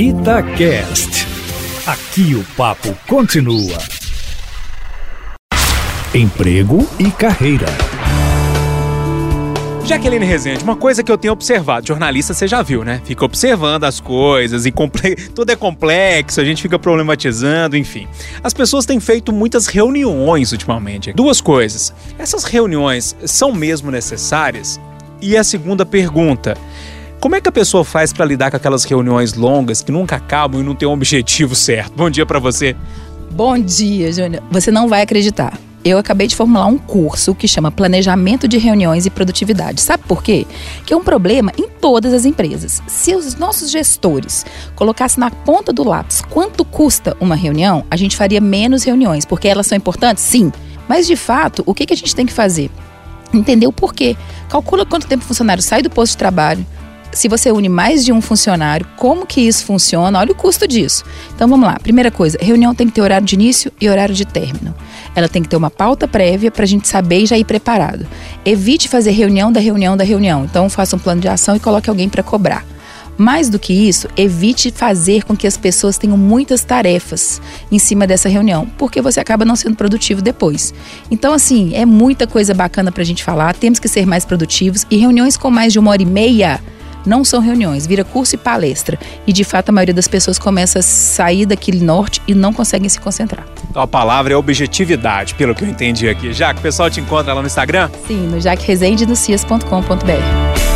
Itacast. Aqui o papo continua. Emprego e carreira. Jaqueline Rezende, uma coisa que eu tenho observado, jornalista você já viu, né? Fica observando as coisas e comple... tudo é complexo, a gente fica problematizando, enfim. As pessoas têm feito muitas reuniões ultimamente. Duas coisas. Essas reuniões são mesmo necessárias? E a segunda pergunta, como é que a pessoa faz para lidar com aquelas reuniões longas que nunca acabam e não tem um objetivo certo? Bom dia para você. Bom dia, Júnior. Você não vai acreditar. Eu acabei de formular um curso que chama Planejamento de Reuniões e Produtividade. Sabe por quê? Que é um problema em todas as empresas. Se os nossos gestores colocassem na ponta do lápis quanto custa uma reunião, a gente faria menos reuniões, porque elas são importantes? Sim. Mas de fato, o que, a gente tem que fazer? Entender o porquê. Calcula quanto tempo o funcionário sai do posto de trabalho, se você une mais de um funcionário, como que isso funciona? Olha o custo disso. Então vamos lá. Primeira coisa, reunião tem que ter horário de início e horário de término. Ela tem que ter uma pauta prévia para a gente saber e já ir preparado. Evite fazer reunião da reunião da reunião. Então faça um plano de ação e coloque alguém para cobrar. Mais do que isso, evite fazer com que as pessoas tenham muitas tarefas em cima dessa reunião, porque você acaba não sendo produtivo depois. Então, assim, é muita coisa bacana para a gente falar, temos que ser mais produtivos e reuniões com mais de uma hora e meia não são reuniões, vira curso e palestra. E de fato a maioria das pessoas começa a sair daquele norte e não conseguem se concentrar. Então a palavra é objetividade, pelo que eu entendi aqui. Já que o pessoal te encontra lá no Instagram? Sim, no jaqueresende no cias.com.br.